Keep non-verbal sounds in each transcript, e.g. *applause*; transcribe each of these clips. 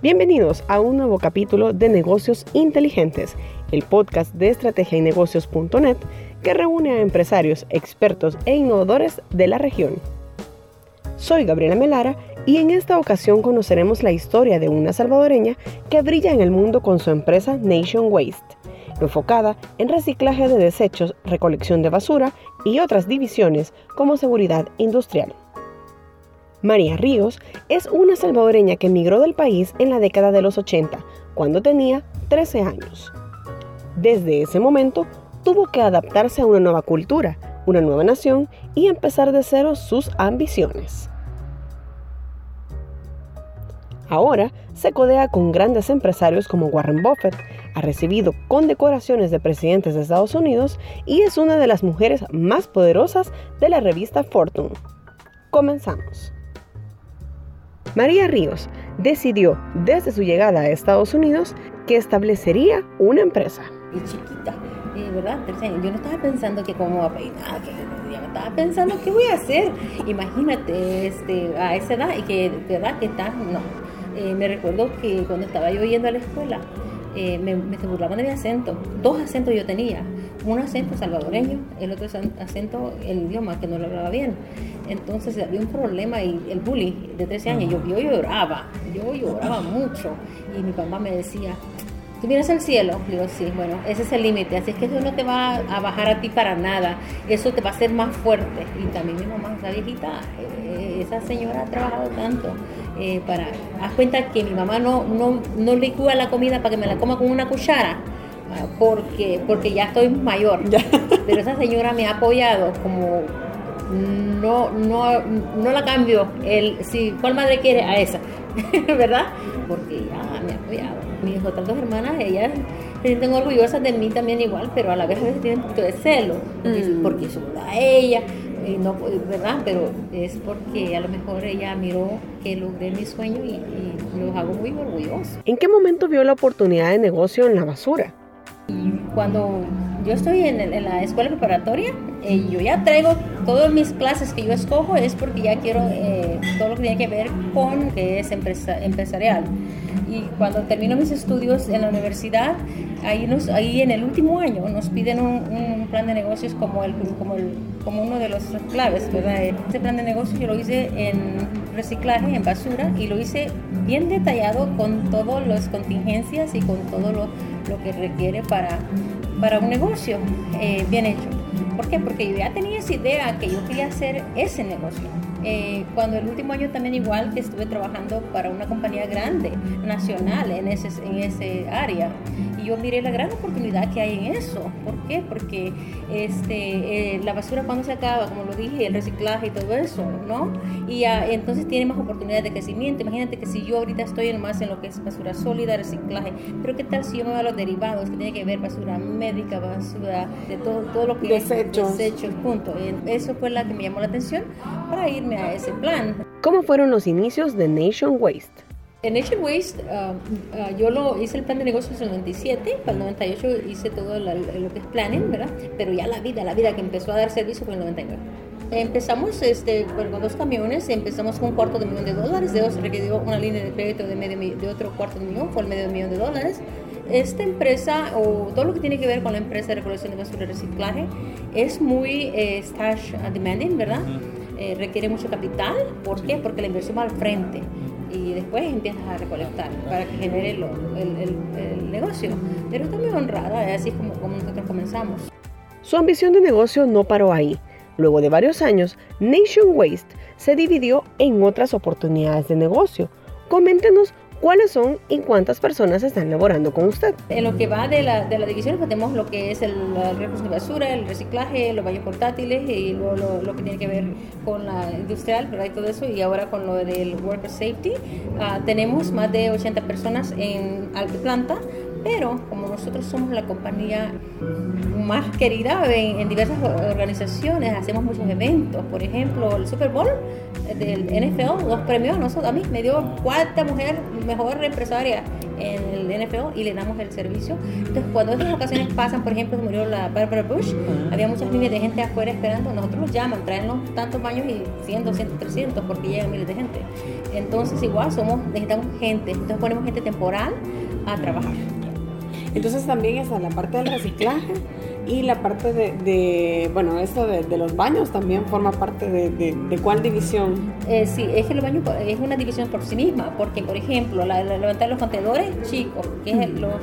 Bienvenidos a un nuevo capítulo de Negocios Inteligentes, el podcast de estrategia y negocios.net que reúne a empresarios, expertos e innovadores de la región. Soy Gabriela Melara y en esta ocasión conoceremos la historia de una salvadoreña que brilla en el mundo con su empresa Nation Waste, enfocada en reciclaje de desechos, recolección de basura y otras divisiones como seguridad industrial. María Ríos es una salvadoreña que emigró del país en la década de los 80, cuando tenía 13 años. Desde ese momento, tuvo que adaptarse a una nueva cultura, una nueva nación y empezar de cero sus ambiciones. Ahora se codea con grandes empresarios como Warren Buffett, ha recibido condecoraciones de presidentes de Estados Unidos y es una de las mujeres más poderosas de la revista Fortune. Comenzamos. María Ríos decidió desde su llegada a Estados Unidos que establecería una empresa. Y chiquita, eh, ¿verdad? Yo no estaba pensando que cómo va a peinar, que yo estaba pensando qué voy a hacer. Imagínate este, a esa edad y que, ¿verdad? Que está, no. Eh, me recuerdo que cuando estaba yo yendo a la escuela, eh, me, me burlaban de mi acento. Dos acentos yo tenía. Un acento salvadoreño, el otro acento, el idioma que no lo hablaba bien. Entonces había un problema y el bullying de 13 años, yo, yo lloraba, yo lloraba mucho. Y mi papá me decía, ¿Tú miras al cielo? Le sí, bueno, ese es el límite, así es que eso no te va a bajar a ti para nada, eso te va a hacer más fuerte. Y también mi mamá, esa viejita, eh, esa señora ha trabajado tanto eh, para... Haz cuenta que mi mamá no, no, no licúa la comida para que me la coma con una cuchara, ah, porque, porque ya estoy mayor. *laughs* Pero esa señora me ha apoyado como no, no, no la cambio. El, si, ¿Cuál madre quiere? A esa, *laughs* ¿verdad? Porque ya me ha apoyado mis otras dos hermanas, ellas se sienten orgullosas de mí también igual, pero a la vez a veces tienen un poquito de celo, porque, mm. a ella, y no, ¿verdad? Pero es porque a lo mejor ella miró que logré mi sueño y, los hago muy orgullosos. ¿En qué momento vio la oportunidad de negocio en la basura? Cuando yo estoy en, la escuela preparatoria, eh, yo ya traigo todas mis clases que yo escojo es porque ya quiero eh, todo lo que tiene que ver con que es empresa, empresarial y cuando termino mis estudios en la universidad, ahí, nos, ahí en el último año nos piden un, plan de negocios como, el, como, el, como uno de los claves, ¿verdad? Este plan de negocios yo lo hice en reciclaje, en basura, y lo hice bien detallado con todas las contingencias y con todo lo, lo que requiere para, para un negocio eh, bien hecho. ¿Por qué? Porque yo ya tenía esa idea que yo quería hacer ese negocio. Eh, cuando el último año también igual que estuve trabajando para una compañía grande, nacional, en ese, en ese área. Y yo miré la gran oportunidad que hay en eso. ¿Por qué? Porque este, eh, la basura cuando se acaba, como lo dije, el reciclaje y todo eso, ¿no? Y entonces tiene más oportunidades de crecimiento. Imagínate que si yo ahorita estoy en más en lo que es basura sólida, reciclaje, pero ¿qué tal si yo me voy a los derivados que tiene que ver basura médica, basura de todo, todo lo que desechos. desechos, punto. Eso fue la que me llamó la atención para irme a ese plan. ¿Cómo fueron los inicios de Nation Waste? En Nation Waste, uh, uh, yo lo hice el plan de negocios en el 97, para el 98 hice todo lo que es planning, ¿verdad? Pero ya la vida, la vida que empezó a dar servicio fue en el 99. Empezamos este, con dos camiones, empezamos con un cuarto de millón de dólares, de se requirió una línea de crédito de, medio, de otro cuarto de millón, fue el medio millón de dólares. Esta empresa, o todo lo que tiene que ver con la empresa de recolección de basura y reciclaje, es muy eh, stash demanding, ¿verdad? Eh, requiere mucho capital. ¿Por qué? Porque la inversión va al frente y después empiezas a recolectar para que genere el, el, negocio. Pero está muy honrada, es así como, como nosotros comenzamos. Su ambición de negocio no paró ahí. Luego de varios años, Nation Waste se dividió en otras oportunidades de negocio. Coméntenos ¿Cuáles son y cuántas personas están laborando con usted? En lo que va de la, de la división, pues tenemos lo que es el, recurso de basura, el reciclaje, los baños portátiles y luego lo, que tiene que ver con la industrial, ¿verdad? Y todo eso. Y ahora con lo del worker safety, ah, tenemos más de 80 personas en alta planta, Pero como nosotros somos la compañía más querida en, diversas organizaciones, hacemos muchos eventos. Por ejemplo, el Super Bowl del NFL los premió a nosotros, a mí me dio cuarta mujer mejor empresaria en el NFL y le damos el servicio. Entonces, cuando estas ocasiones pasan, por ejemplo, murió la Barbara Bush, había muchas líneas de gente afuera esperando, nosotros nos llaman, traennos tantos baños y 100, 200, 300 porque llegan miles de gente. Entonces, igual somos, necesitamos gente, entonces ponemos gente temporal a trabajar. Entonces también está la parte del reciclaje y la parte de, bueno, esto de, los baños también forma parte de, cuál división. Eh, sí, es que los baños es una división por sí misma, porque por ejemplo, la, levantar los contenedores chicos, que es los,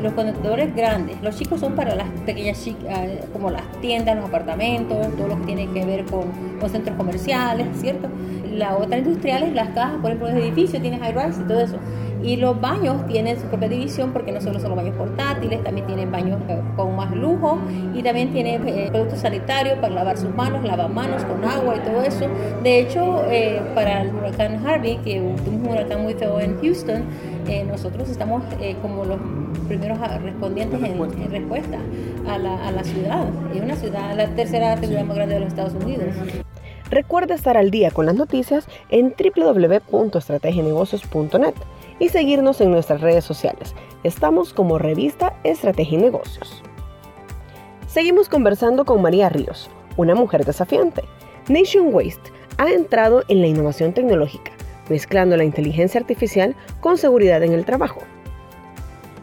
los contenedores grandes, los chicos son para las pequeñas ah, como las tiendas, los apartamentos, todo lo que tiene que ver con, con centros comerciales, ¿cierto? La otra industrial es las cajas, por ejemplo, los edificios, tiene high rise y todo eso. Y los baños tienen su propia división porque no solo son los baños portátiles, también tienen baños eh, con más lujo y también tienen eh, productos sanitarios para lavar sus manos, lavamanos con agua y todo eso. De hecho, eh, para el huracán Harvey, que tuvimos un huracán muy feo en Houston, nosotros estamos como los primeros respondientes en, respuesta a la, a la ciudad. Es una ciudad, la tercera ciudad más grande de los Estados Unidos. Recuerda estar al día con las noticias en www.estrategianegocios.net y seguirnos en nuestras redes sociales. Estamos como revista Estrategia y Negocios. Seguimos conversando con María Ríos, una mujer desafiante. Nation Waste ha entrado en la innovación tecnológica, mezclando la inteligencia artificial con seguridad en el trabajo.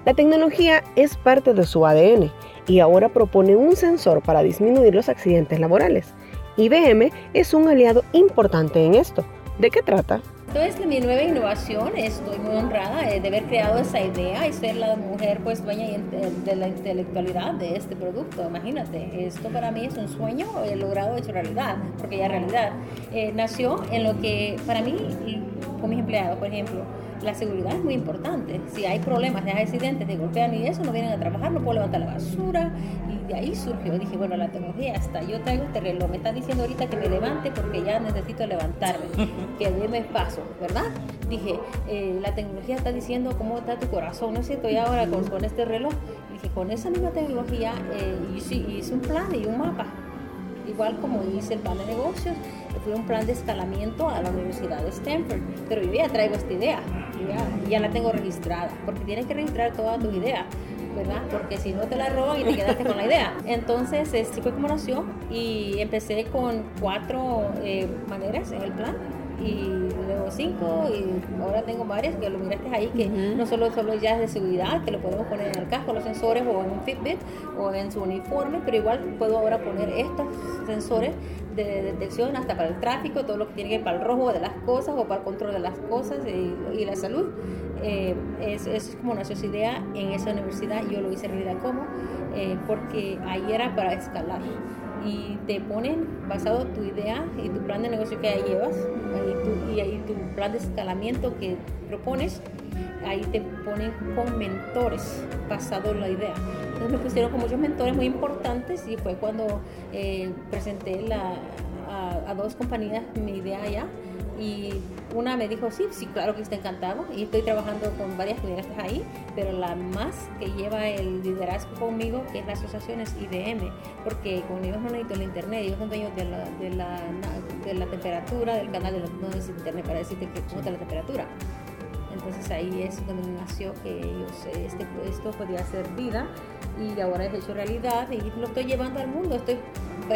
La tecnología es parte de su ADN y ahora propone un sensor para disminuir los accidentes laborales. IBM es un aliado importante en esto. ¿De qué trata? Entonces, mi nueva innovación, estoy muy honrada de haber creado esa idea y ser la mujer pues dueña de la intelectualidad de este producto. Imagínate, esto para mí es un sueño he logrado hecho realidad, porque ya realidad. Eh, nació en lo que para mí, con mis empleados, por ejemplo, la seguridad es muy importante. Si hay problemas, de accidentes, de golpean y eso, no vienen a trabajar, no puedo levantar la basura. Y de ahí surgió, dije, bueno, la tecnología está. Yo traigo este reloj, me están diciendo ahorita que me levante porque ya necesito levantarme, *laughs* que déme paso, ¿verdad? Dije, eh, la tecnología está diciendo cómo está tu corazón, ¿no es cierto? Y ahora con, con este reloj, dije, con esa misma tecnología, eh, hice un plan y un mapa igual como hice el plan de negocios, fue un plan de escalamiento a la Universidad de Stanford, pero yo ya traigo esta idea, ya, ya la tengo registrada, porque tienes que registrar toda tu idea. ¿verdad? Porque si no te la roban y te quedaste con la idea. Entonces, así fue como nació y empecé con cuatro eh, maneras en el plan y luego cinco y ahora tengo varias que lo miraste ahí que no solo solo ya es de seguridad que lo podemos poner en el casco los sensores o en un Fitbit o en su uniforme pero igual puedo ahora poner estos sensores de detección hasta para el tráfico todo lo que tiene que ver para el rojo de las cosas o para el control de las cosas y, la salud. Eh, es, es, como nació esa idea en esa universidad yo lo hice realidad. Como eh, porque ahí era para escalar y te ponen basado tu idea y tu plan de negocio que ahí llevas y, ahí tu plan de escalamiento que propones, ahí te ponen con mentores basado en la idea. Entonces me pusieron con muchos mentores muy importantes y fue cuando eh, presenté la, a, a, dos compañías mi idea allá y una me dijo, sí, sí, claro que está encantado. Y estoy trabajando con varias clientes ahí, pero la más que lleva el liderazgo conmigo, es la asociación, es IDM, porque como ellos no necesitan el internet, ellos son dueños de la, de la, de la temperatura, del canal de no necesitan internet para decirte que cómo está la temperatura. Entonces ahí es donde nació que ellos, este, esto podía ser vida y ahora es hecho realidad y lo estoy llevando al mundo. Estoy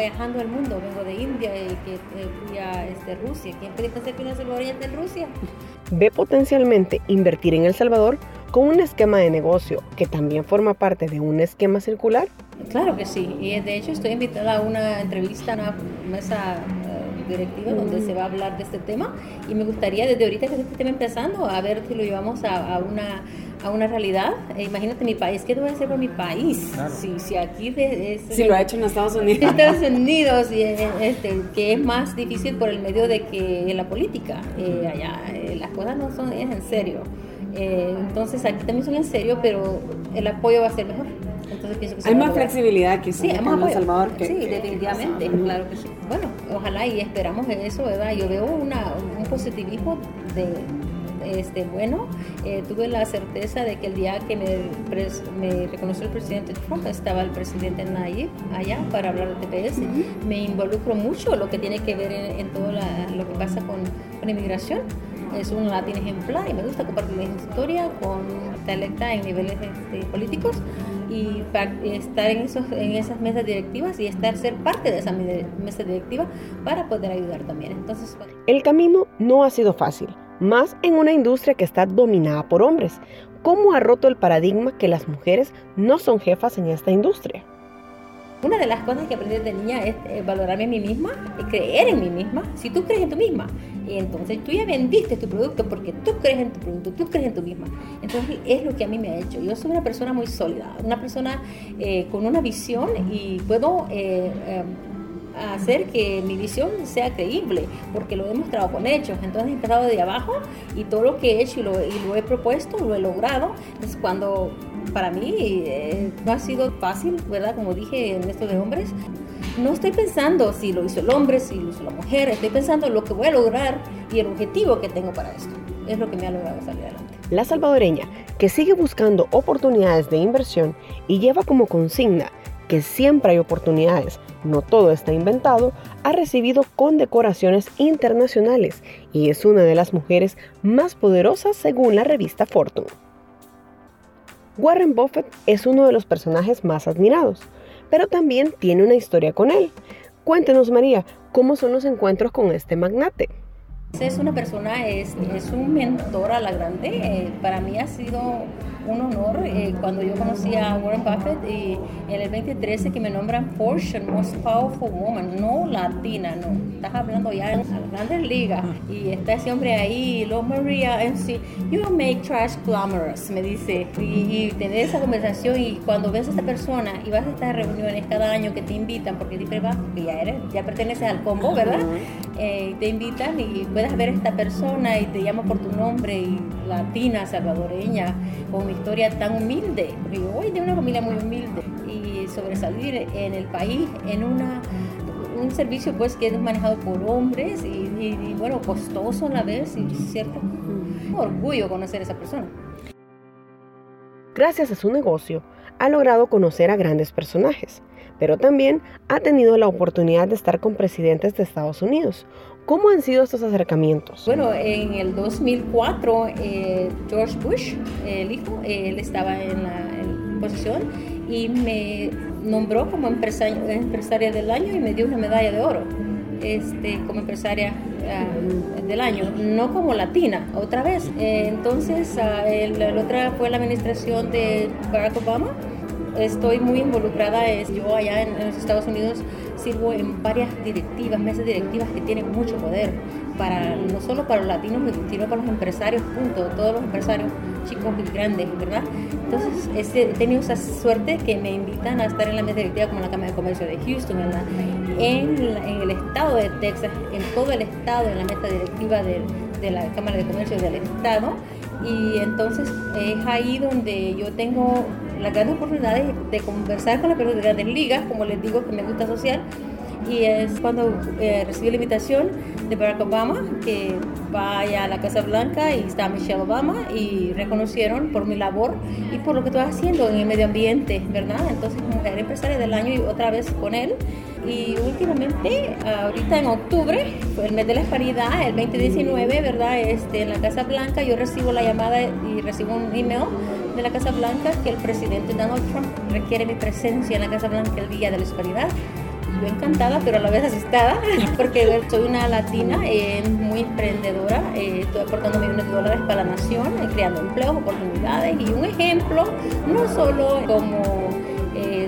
viajando al mundo, vengo de India y que eh, fui a este, Rusia. ¿Quién puede pensar que una salvadoreña en Rusia? Ve potencialmente invertir en El Salvador con un esquema de negocio que también forma parte de un esquema circular? Claro que sí, y de hecho estoy invitada a una entrevista, a una mesa eh, directiva donde se va a hablar de este tema y me gustaría desde ahorita que este tema empezando a ver si lo llevamos a, a una a una realidad. Eh, imagínate mi país, ¿qué voy a hacer por mi país? Si, si aquí de, si lo ha hecho en Estados Unidos. En Estados Unidos, y, eh, este, que es más difícil por el medio de que la política, eh, allá las cosas no son en serio. entonces aquí también son en serio, pero el apoyo va a ser mejor. Entonces pienso que hay más flexibilidad que sí, en El Salvador. Que, sí, definitivamente, claro que sí. Bueno, ojalá y esperamos eso, ¿verdad? Yo veo una, un positivismo de este, bueno. Eh, tuve la certeza de que el día que me, me, reconoció el presidente Trump estaba el presidente Nayib allá para hablar de TPS. Me involucro mucho lo que tiene que ver en, todo lo que pasa con, con inmigración es un latín ejemplar y me gusta compartir la historia con talenta en niveles este, políticos y estar en, esos, en esas mesas directivas y estar ser parte de esa mesa directiva para poder ayudar también. Entonces, el camino no ha sido fácil, más en una industria que está dominada por hombres. ¿Cómo ha roto el paradigma que las mujeres no son jefas en esta industria? Una de las cosas que aprendí desde niña es eh, valorarme a mí misma, creer en mí misma. Si tú crees en tú misma, entonces tú ya vendiste tu producto porque tú crees en tu producto, tú crees en tú misma. Entonces es lo que a mí me ha hecho. Yo soy una persona muy sólida, una persona eh, con una visión y puedo... Eh, hacer que mi visión sea creíble, porque lo he demostrado con hechos. Entonces he empezado de abajo y todo lo que he hecho y lo, y lo he propuesto, lo he logrado. Entonces cuando para mí eh, no ha sido fácil, ¿verdad? Como dije en esto de hombres, no estoy pensando si lo hizo el hombre, si lo hizo la mujer, estoy pensando en lo que voy a lograr y el objetivo que tengo para esto. Es lo que me ha logrado salir adelante. La salvadoreña, que sigue buscando oportunidades de inversión y lleva como consigna que siempre hay oportunidades, no todo está inventado, ha recibido condecoraciones internacionales y es una de las mujeres más poderosas según la revista Fortune. Warren Buffett es uno de los personajes más admirados, pero también tiene una historia con él. Cuéntenos María, ¿cómo son los encuentros con este magnate? Es una persona, es, es un mentor a la grande. Eh, para mí ha sido un honor eh, cuando yo conocí a Warren Buffett y en el 2013 que me nombran Fortune Most Powerful Woman, no latina, no. Estás hablando ya en las grandes ligas y está ese hombre ahí, lo Maria MC, you make trash glamorous, me dice. Y, tener esa conversación y cuando ves a esta persona y vas a estas reuniones cada año que te invitan, porque siempre vas, porque ya eres, ya perteneces al combo, ¿verdad? Eh, te invitan y puedes ver a esta persona y te llama por tu nombre y latina, salvadoreña, con historia tan humilde, porque yo voy de una familia muy humilde y sobresalir en el país en una un servicio pues que es manejado por hombres y, bueno, costoso a la vez y cierto un orgullo conocer a esa persona. Gracias a su negocio, ha logrado conocer a grandes personajes, pero también ha tenido la oportunidad de estar con presidentes de Estados Unidos, ¿Cómo han sido estos acercamientos? Bueno, en el 2004, eh, George Bush, el hijo, él estaba en la posición y me nombró como empresaria, empresaria del año y me dio una medalla de oro este, como empresaria ah, del año, no como latina, otra vez. Eh, entonces, uh, la otra fue la administración de Barack Obama estoy muy involucrada, es, yo allá en, los Estados Unidos sirvo en varias directivas, mesas directivas que tienen mucho poder, para, no solo para los latinos, sino para los empresarios, punto, todos los empresarios chicos y grandes, ¿verdad? Entonces he tenido esa suerte que me invitan a estar en la mesa directiva como en la Cámara de Comercio de Houston, en, en, el estado de Texas, en todo el estado, en la mesa directiva de, de la Cámara de Comercio del estado y entonces es ahí donde yo tengo la gran oportunidad de, conversar con las personas de grandes ligas, como les digo que me gusta asociar, y es cuando eh, recibí la invitación de Barack Obama, que vaya a la Casa Blanca y está Michelle Obama y reconocieron por mi labor y por lo que estoy haciendo en el medio ambiente, ¿verdad? Entonces, mujer empresaria del año y otra vez con él. Y últimamente, ahorita en octubre, el mes de la hispanidad, el 2019, ¿verdad? Este, en la Casa Blanca, yo recibo la llamada y recibo un email de la Casa Blanca que el presidente Donald Trump requiere mi presencia en la Casa Blanca el día de la hispanidad yo encantada, pero a la vez asustada, *laughs* porque soy una latina eh, muy emprendedora, eh, estoy aportando millones de dólares para la nación, eh, creando empleos, oportunidades y un ejemplo, no solo como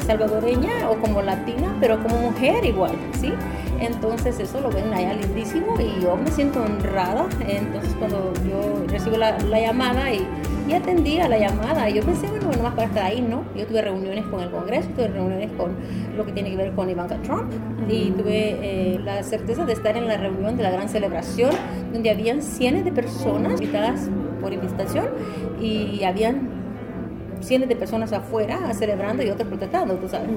salvadoreña o como latina, pero como mujer igual, ¿sí? Entonces eso lo ven allá lindísimo y yo me siento honrada. Entonces cuando yo recibo la, llamada y, y, atendí a la llamada, yo pensé, bueno, bueno, más para estar ahí, ¿no? Yo tuve reuniones con el Congreso, tuve reuniones con lo que tiene que ver con Ivanka Trump y tuve eh, la certeza de estar en la reunión de la gran celebración donde habían cientos de personas invitadas por invitación y habían cientos de personas afuera celebrando y otros protestando, tú sabes.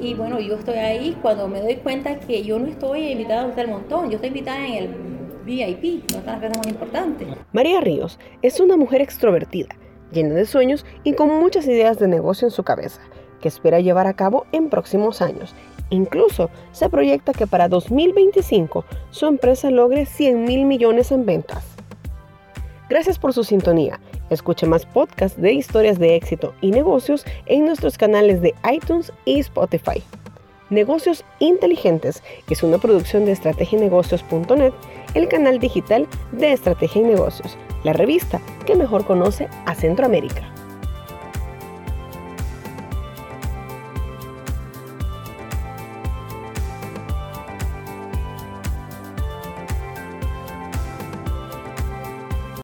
Y bueno, yo estoy ahí cuando me doy cuenta que yo no estoy invitada a el montón, yo estoy invitada en el VIP, no cosas más importantes. María Ríos es una mujer extrovertida, llena de sueños y con muchas ideas de negocio en su cabeza, que espera llevar a cabo en próximos años. Incluso se proyecta que para 2025 su empresa logre 100 mil millones en ventas. Gracias por su sintonía. Escuche más podcasts de historias de éxito y negocios en nuestros canales de iTunes y Spotify. Negocios Inteligentes es una producción de estrategienegocios.net, el canal digital de Estrategia y Negocios, la revista que mejor conoce a Centroamérica.